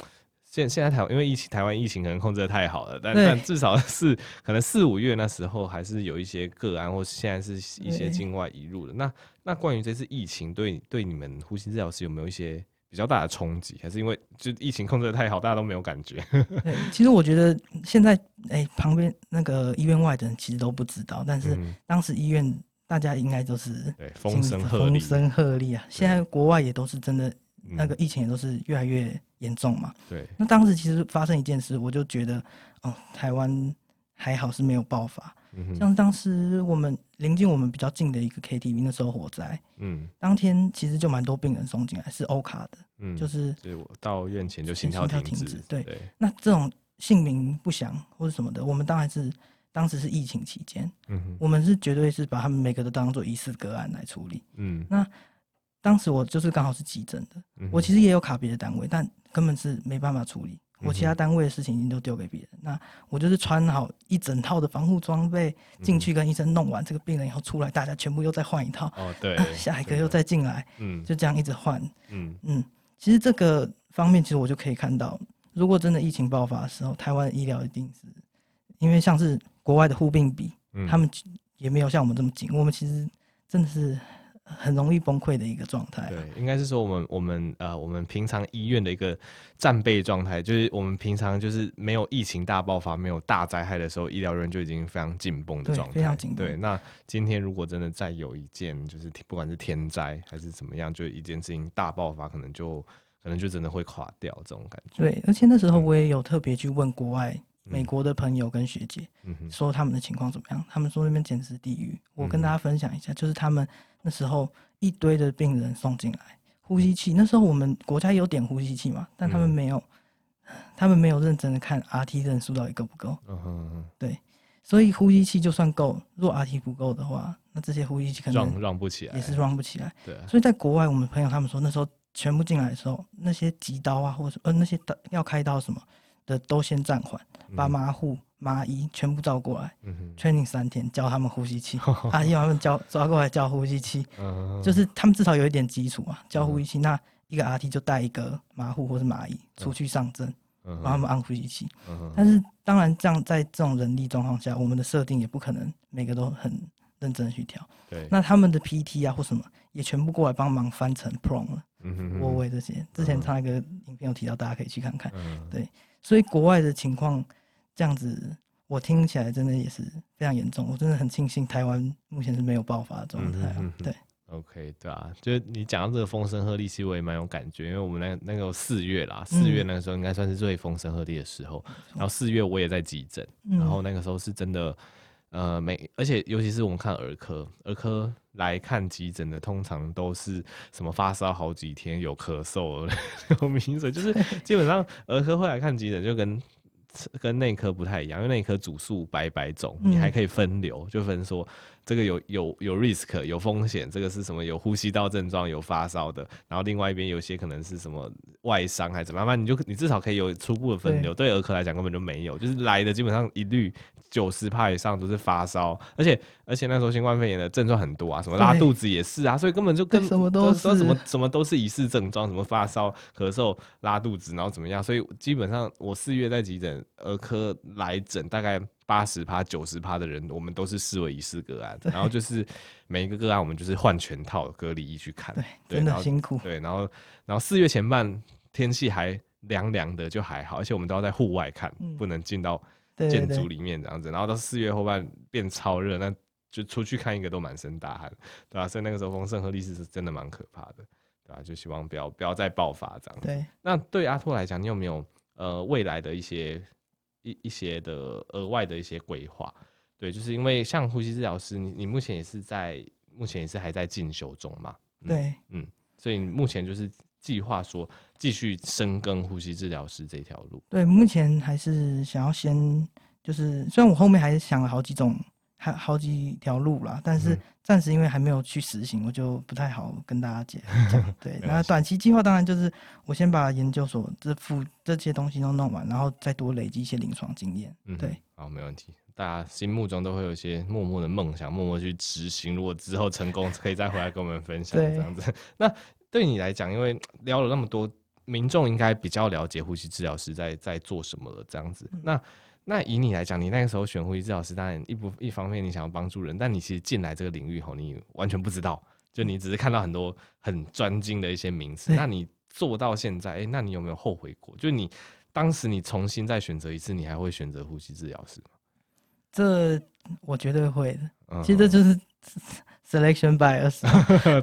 Speaker 1: 现现在台湾因为疫情，台湾疫情可能控制的太好了，但但至少是可能四五月那时候还是有一些个案，或现在是一些境外移入的。那那关于这次疫情对对你们呼吸治疗师有没有一些比较大的冲击？还是因为就疫情控制的太好，大家都没有感觉？*laughs*
Speaker 2: 对，其实我觉得现在哎、欸，旁边那个医院外的人其实都不知道，但是当时医院大家应该都是
Speaker 1: 对风声鹤
Speaker 2: 风声鹤唳啊。现在国外也都是真的，那个疫情也都是越来越严重嘛。
Speaker 1: 对，
Speaker 2: 那当时其实发生一件事，我就觉得哦，台湾还好是没有爆发。嗯、像当时我们临近我们比较近的一个 KTV，那时候火灾，嗯，当天其实就蛮多病人送进来，是欧卡的，嗯，就是
Speaker 1: 对我到院前就心跳停止，
Speaker 2: 对，对。那这种姓名不详或者什么的，我们当然是当时是疫情期间，嗯哼，我们是绝对是把他们每个都当做疑似个案来处理，嗯，那当时我就是刚好是急诊的，嗯、我其实也有卡别的单位，但根本是没办法处理。我其他单位的事情已经都丢给别人，嗯、那我就是穿好一整套的防护装备进去跟医生弄完这个病人以后出来，大家全部又再换一套。
Speaker 1: 哦，对，*laughs*
Speaker 2: 下一个又再进来，嗯，就这样一直换。嗯嗯，其实这个方面，其实我就可以看到，如果真的疫情爆发的时候，台湾的医疗一定是，因为像是国外的护病比，嗯、他们也没有像我们这么紧，我们其实真的是。很容易崩溃的一个状态。
Speaker 1: 对，应该是说我们我们呃我们平常医院的一个战备状态，就是我们平常就是没有疫情大爆发、没有大灾害的时候，医疗人就已经非常紧绷的状态。
Speaker 2: 非常紧绷。
Speaker 1: 对，那今天如果真的再有一件，就是不管是天灾还是怎么样，就一件事情大爆发，可能就可能就真的会垮掉这种感觉。
Speaker 2: 对，而且那时候我也有特别去问国外、嗯、美国的朋友跟学姐，嗯、说他们的情况怎么样？他们说那边简直是地狱。我跟大家分享一下，嗯、就是他们。那时候一堆的病人送进来，呼吸器。那时候我们国家有点呼吸器嘛，但他们没有，嗯、他们没有认真的看 RT 人数到底够不够。嗯哼哼对，所以呼吸器就算够，如果 RT 不够的话，那这些呼吸器可能
Speaker 1: run 不起来，
Speaker 2: 也是 run 不起来。
Speaker 1: 对，
Speaker 2: 所以在国外，我们朋友他们说，那时候全部进来的时候，那些急刀啊，或者呃那些刀要开刀什么的，都先暂缓，把马护。嗯麻医全部招过来、嗯、哼，training 三天教他们呼吸器，*laughs* 阿姨他们教抓过来教呼吸器，就是他们至少有一点基础啊，教呼吸器。嗯、那一个 RT 就带一个麻护或是麻医出去上阵，帮、嗯、他们按呼吸器。嗯、哼但是当然，这样在这种人力状况下，我们的设定也不可能每个都很认真去调。对，那他们的 PT 啊或什么也全部过来帮忙翻成 Prone 了。窝位这些。之前唱一个影片有提到，大家可以去看看。对，所以国外的情况这样子，我听起来真的也是非常严重。我真的很庆幸台湾目前是没有爆发的状态。嗯对。
Speaker 1: OK，对啊，就是你讲到这个风声鹤唳，其实我也蛮有感觉，因为我们那那个四月啦，四月那个时候应该算是最风声鹤唳的时候。嗯、然后四月我也在急诊，嗯、然后那个时候是真的，呃，每而且尤其是我们看儿科，儿科来看急诊的，通常都是什么发烧好几天，有咳嗽，*laughs* 有鼻水，就是基本上儿科会来看急诊，就跟。跟内科不太一样，因为内科主诉白白肿，你还可以分流，嗯、就分说这个有有有 risk 有风险，这个是什么有呼吸道症状有发烧的，然后另外一边有些可能是什么外伤还是怎么样，你就你至少可以有初步的分流。对儿科来讲根本就没有，就是来的基本上一律。九十趴以上都是发烧，而且而且那时候新冠肺炎的症状很多啊，什么拉肚子也是啊，所以根本就跟
Speaker 2: 什么都是
Speaker 1: 什么什么都是疑似症状，什么发烧、咳嗽、拉肚子，然后怎么样？所以基本上我四月在急诊儿科来诊，大概八十趴、九十趴的人，我们都是视为疑似个案，然后就是每一个个案，我们就是换全套隔离衣去看，
Speaker 2: 对，真的辛苦。
Speaker 1: 对，然后然后四月前半天气还凉凉的，就还好，而且我们都要在户外看，不能进到。建筑里面这样子，然后到四月后半变超热，那就出去看一个都满身大汗，对吧、啊？所以那个时候风声鹤唳是真的蛮可怕的，对吧、啊？就希望不要不要再爆发这样子。对，那对阿拓来讲，你有没有呃未来的一些一一些的额外的一些规划？对，就是因为像呼吸治疗师，你你目前也是在目前也是还在进修中嘛？
Speaker 2: 嗯、对，
Speaker 1: 嗯，所以目前就是。计划说继续深耕呼吸治疗师这条路。
Speaker 2: 对，目前还是想要先，就是虽然我后面还是想了好几种，还好几条路啦，但是暂时因为还没有去实行，我就不太好跟大家讲。*laughs* 对，那短期计划当然就是我先把研究所这副这些东西都弄完，然后再多累积一些临床经验。嗯，对，
Speaker 1: 好，没问题。大家心目中都会有一些默默的梦想，默默去执行。如果之后成功，可以再回来跟我们分享这样子。那。对你来讲，因为聊了那么多，民众应该比较了解呼吸治疗师在在做什么了。这样子，那那以你来讲，你那个时候选呼吸治疗师，当然一部一方面你想要帮助人，但你其实进来这个领域后，你完全不知道，就你只是看到很多很专精的一些名词。那你做到现在，哎，那你有没有后悔过？就你当时你重新再选择一次，你还会选择呼吸治疗师吗？
Speaker 2: 这我绝对会的。其实这就是。Selection bias，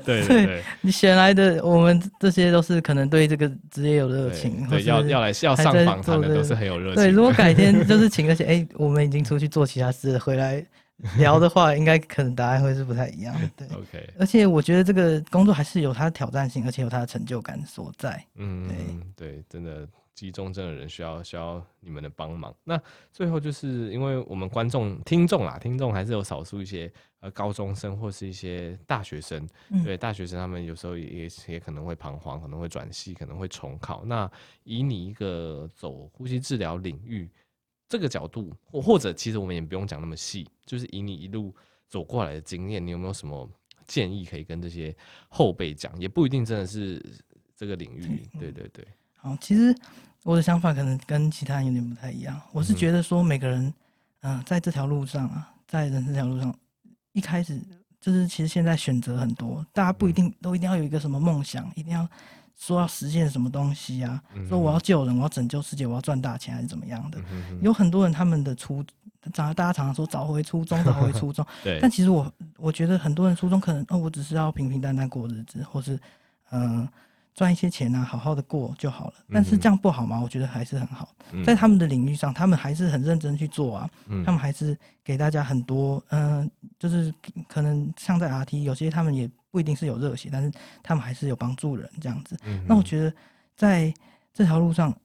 Speaker 1: 对对 *laughs* 对，
Speaker 2: 你选来的，我们这些都是可能对这个职业有热情，
Speaker 1: 对，要要来要上访谈的都是很有热情。
Speaker 2: 对，如果改天 *laughs* 就是请那些，哎、欸，我们已经出去做其他事回来聊的话，应该可能答案会是不太一样。*laughs* 对，OK。而且我觉得这个工作还是有它的挑战性，而且有它的成就感所在。嗯，
Speaker 1: 对对，真的。急中症的人需要需要你们的帮忙。那最后就是因为我们观众听众啦，听众还是有少数一些呃高中生或是一些大学生，嗯、对大学生他们有时候也也可能会彷徨，可能会转系，可能会重考。那以你一个走呼吸治疗领域这个角度，或或者其实我们也不用讲那么细，就是以你一路走过来的经验，你有没有什么建议可以跟这些后辈讲？也不一定真的是这个领域，嗯、对对对。
Speaker 2: 好，其实我的想法可能跟其他人有点不太一样。我是觉得说，每个人，嗯、呃，在这条路上啊，在人生这条路上，一开始就是其实现在选择很多，大家不一定都一定要有一个什么梦想，一定要说要实现什么东西啊，说我要救人，我要拯救世界，我要赚大钱还是怎么样的。有很多人他们的初，大家常常说找回初衷，找回初衷。*laughs* 对。但其实我我觉得很多人初衷可能哦，我只是要平平淡淡过日子，或是嗯。呃赚一些钱啊，好好的过就好了。但是这样不好吗？我觉得还是很好。嗯、在他们的领域上，他们还是很认真去做啊。嗯、他们还是给大家很多，嗯、呃，就是可能像在 RT，有些他们也不一定是有热血，但是他们还是有帮助人这样子。嗯、那我觉得在这条路上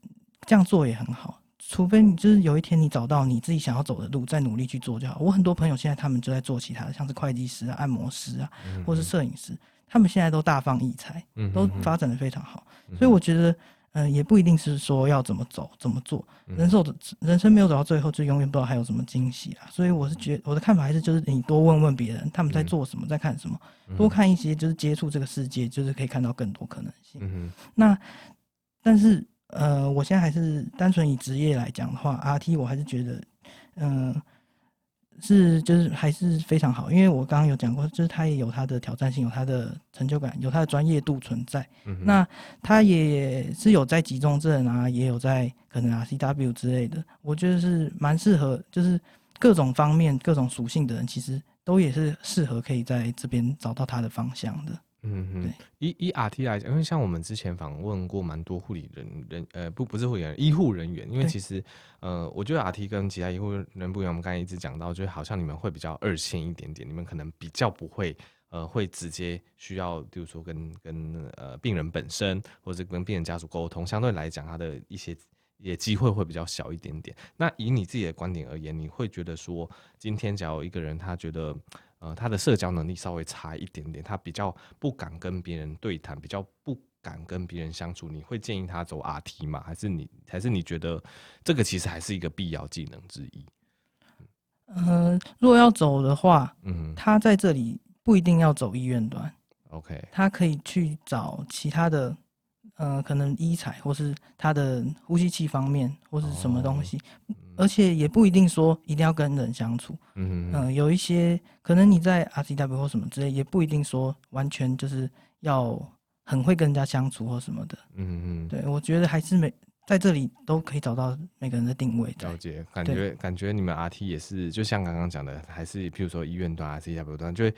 Speaker 2: 这样做也很好。除非你就是有一天你找到你自己想要走的路，再努力去做就好。我很多朋友现在他们就在做其他的，像是会计师啊、按摩师啊，或是摄影师。他们现在都大放异彩，都发展的非常好，所以我觉得，嗯、呃，也不一定是说要怎么走、怎么做，人生的人生没有走到最后，就永远不知道还有什么惊喜啊。所以我是觉得，我的看法还是就是你多问问别人，他们在做什么，在看什么，多看一些，就是接触这个世界，就是可以看到更多可能性。嗯、那，但是，呃，我现在还是单纯以职业来讲的话，RT 我还是觉得，嗯、呃。是就是还是非常好，因为我刚刚有讲过，就是他也有他的挑战性，有他的成就感，有他的专业度存在。嗯、那他也是有在集中症啊，也有在可能 RCW 之类的，我觉得是蛮适合，就是各种方面、各种属性的人，其实都也是适合可以在这边找到他的方向的。
Speaker 1: 嗯哼，以以 RT 来讲，因为像我们之前访问过蛮多护理人人，呃，不不是护理人，医护人员。因为其实，呃，我觉得 RT 跟其他医护人不一样。我们刚才一直讲到，就是好像你们会比较二线一点点，你们可能比较不会，呃，会直接需要，比如说跟跟呃病人本身，或者跟病人家属沟通，相对来讲，他的一些也机会会比较小一点点。那以你自己的观点而言，你会觉得说，今天假如一个人他觉得。呃，他的社交能力稍微差一点点，他比较不敢跟别人对谈，比较不敢跟别人相处。你会建议他走 RT 吗？还是你还是你觉得这个其实还是一个必要技能之一？
Speaker 2: 嗯、呃，如果要走的话，嗯，他在这里不一定要走医院端
Speaker 1: ，OK，
Speaker 2: 他可以去找其他的。呃，可能医材或是他的呼吸器方面，或是什么东西，哦、而且也不一定说一定要跟人相处。嗯嗯、呃、有一些可能你在 RCW 或什么之类，也不一定说完全就是要很会跟人家相处或什么的。嗯嗯，对，我觉得还是每在这里都可以找到每个人的定位。
Speaker 1: 了解，感觉感觉你们 RT 也是，就像刚刚讲的，还是譬如说医院端 RCW 端，就会。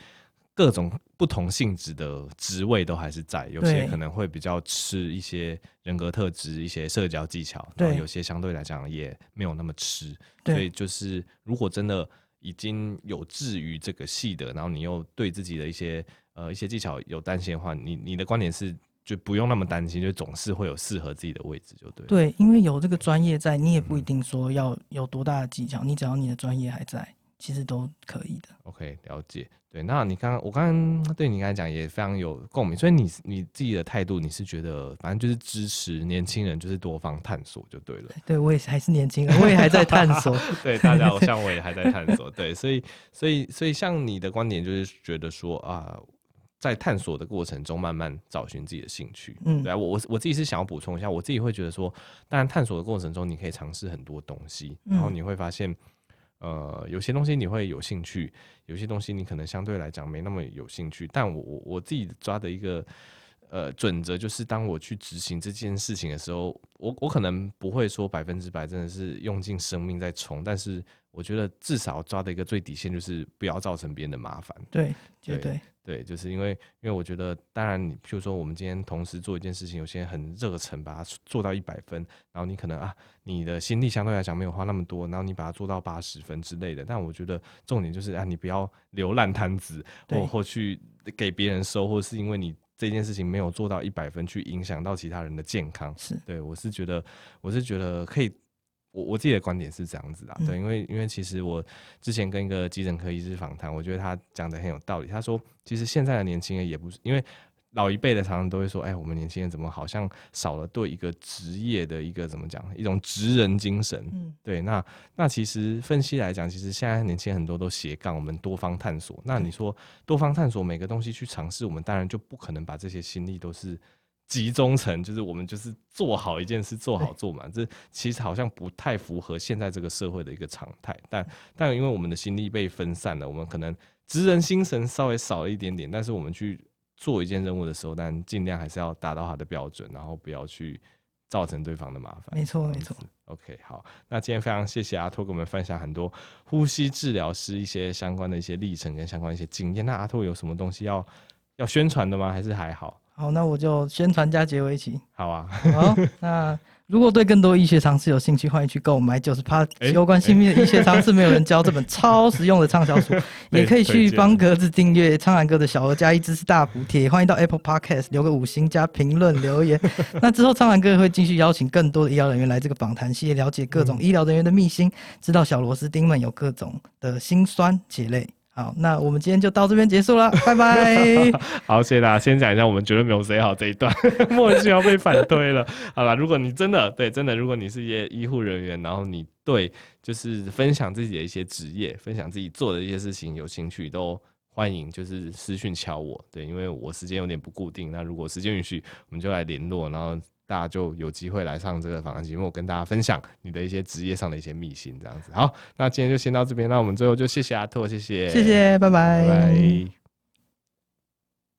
Speaker 1: 各种不同性质的职位都还是在，有些可能会比较吃一些人格特质、一些社交技巧，对然后有些相对来讲也没有那么吃。对所以就是，如果真的已经有志于这个系的，然后你又对自己的一些呃一些技巧有担心的话，你你的观点是就不用那么担心，就总是会有适合自己的位置，就对。
Speaker 2: 对，因为有这个专业在，你也不一定说要有多大的技巧，嗯、你只要你的专业还在，其实都可以的。
Speaker 1: OK，了解。对，那你刚刚我刚刚对你刚才讲也非常有共鸣，所以你你自己的态度，你是觉得反正就是支持年轻人就是多方探索就对了。
Speaker 2: 对，我也还是年轻人，我也还在探索。*laughs*
Speaker 1: 对，大家像我也还在探索。对，所以所以所以像你的观点就是觉得说啊，在探索的过程中慢慢找寻自己的兴趣。嗯，对啊，我我我自己是想要补充一下，我自己会觉得说，当然探索的过程中你可以尝试很多东西，然后你会发现。呃，有些东西你会有兴趣，有些东西你可能相对来讲没那么有兴趣。但我我我自己抓的一个呃准则就是，当我去执行这件事情的时候，我我可能不会说百分之百真的是用尽生命在冲，但是我觉得至少抓的一个最底线就是不要造成别人的麻烦。
Speaker 2: 对，绝对。
Speaker 1: 对，就是因为，因为我觉得，当然，你譬如说，我们今天同时做一件事情，有些人很热忱，把它做到一百分，然后你可能啊，你的心力相对来讲没有花那么多，然后你把它做到八十分之类的。但我觉得重点就是啊，你不要留烂摊子，或或去给别人收，或是因为你这件事情没有做到一百分，去影响到其他人的健康。是对，我是觉得，我是觉得可以。我我自己的观点是这样子的，对，因为因为其实我之前跟一个急诊科医师访谈，我觉得他讲的很有道理。他说，其实现在的年轻人也不是因为老一辈的常常都会说，哎，我们年轻人怎么好像少了对一个职业的一个怎么讲，一种职人精神。嗯，对，那那其实分析来讲，其实现在年轻人很多都斜杠，我们多方探索。那你说多方探索每个东西去尝试，我们当然就不可能把这些心力都是。集中成就是我们就是做好一件事，做好做满，这其实好像不太符合现在这个社会的一个常态。但但因为我们的心力被分散了，我们可能职人心神稍微少了一点点。但是我们去做一件任务的时候，但尽量还是要达到它的标准，然后不要去造成对方的麻烦。
Speaker 2: 没错，没错。
Speaker 1: OK，好，那今天非常谢谢阿拓给我们分享很多呼吸治疗师一些相关的一些历程跟相关一些经验。那阿拓有什么东西要要宣传的吗？还是还好？
Speaker 2: 好，那我就宣传加结尾一起。
Speaker 1: 好啊。
Speaker 2: 好，那如果对更多医学常识有兴趣，欢迎去购买九十趴有关性命的医学常识没有人教这本超实用的畅销书，*laughs* 也可以去方格子订阅苍兰哥的小额加一知识大补贴。欢迎到 Apple Podcast 留个五星加评论留言。*laughs* 那之后苍兰哥会继续邀请更多的医疗人员来这个访谈系列，了解各种医疗人员的秘辛，知道小螺丝钉们有各种的辛酸血泪。好，那我们今天就到这边结束了，*laughs* 拜拜。*laughs*
Speaker 1: 好，谢谢大家。先讲一下，我们绝对没有谁好这一段，*laughs* 莫名其妙被反推了。好了，如果你真的对，真的，如果你是一些医护人员，然后你对就是分享自己的一些职业，分享自己做的一些事情有兴趣，都欢迎就是私讯敲我。对，因为我时间有点不固定，那如果时间允许，我们就来联络，然后。大家就有机会来上这个访谈节目，跟大家分享你的一些职业上的一些秘辛，这样子。好，那今天就先到这边，那我们最后就谢谢阿拓，谢谢，
Speaker 2: 谢谢，拜拜。
Speaker 1: 拜拜。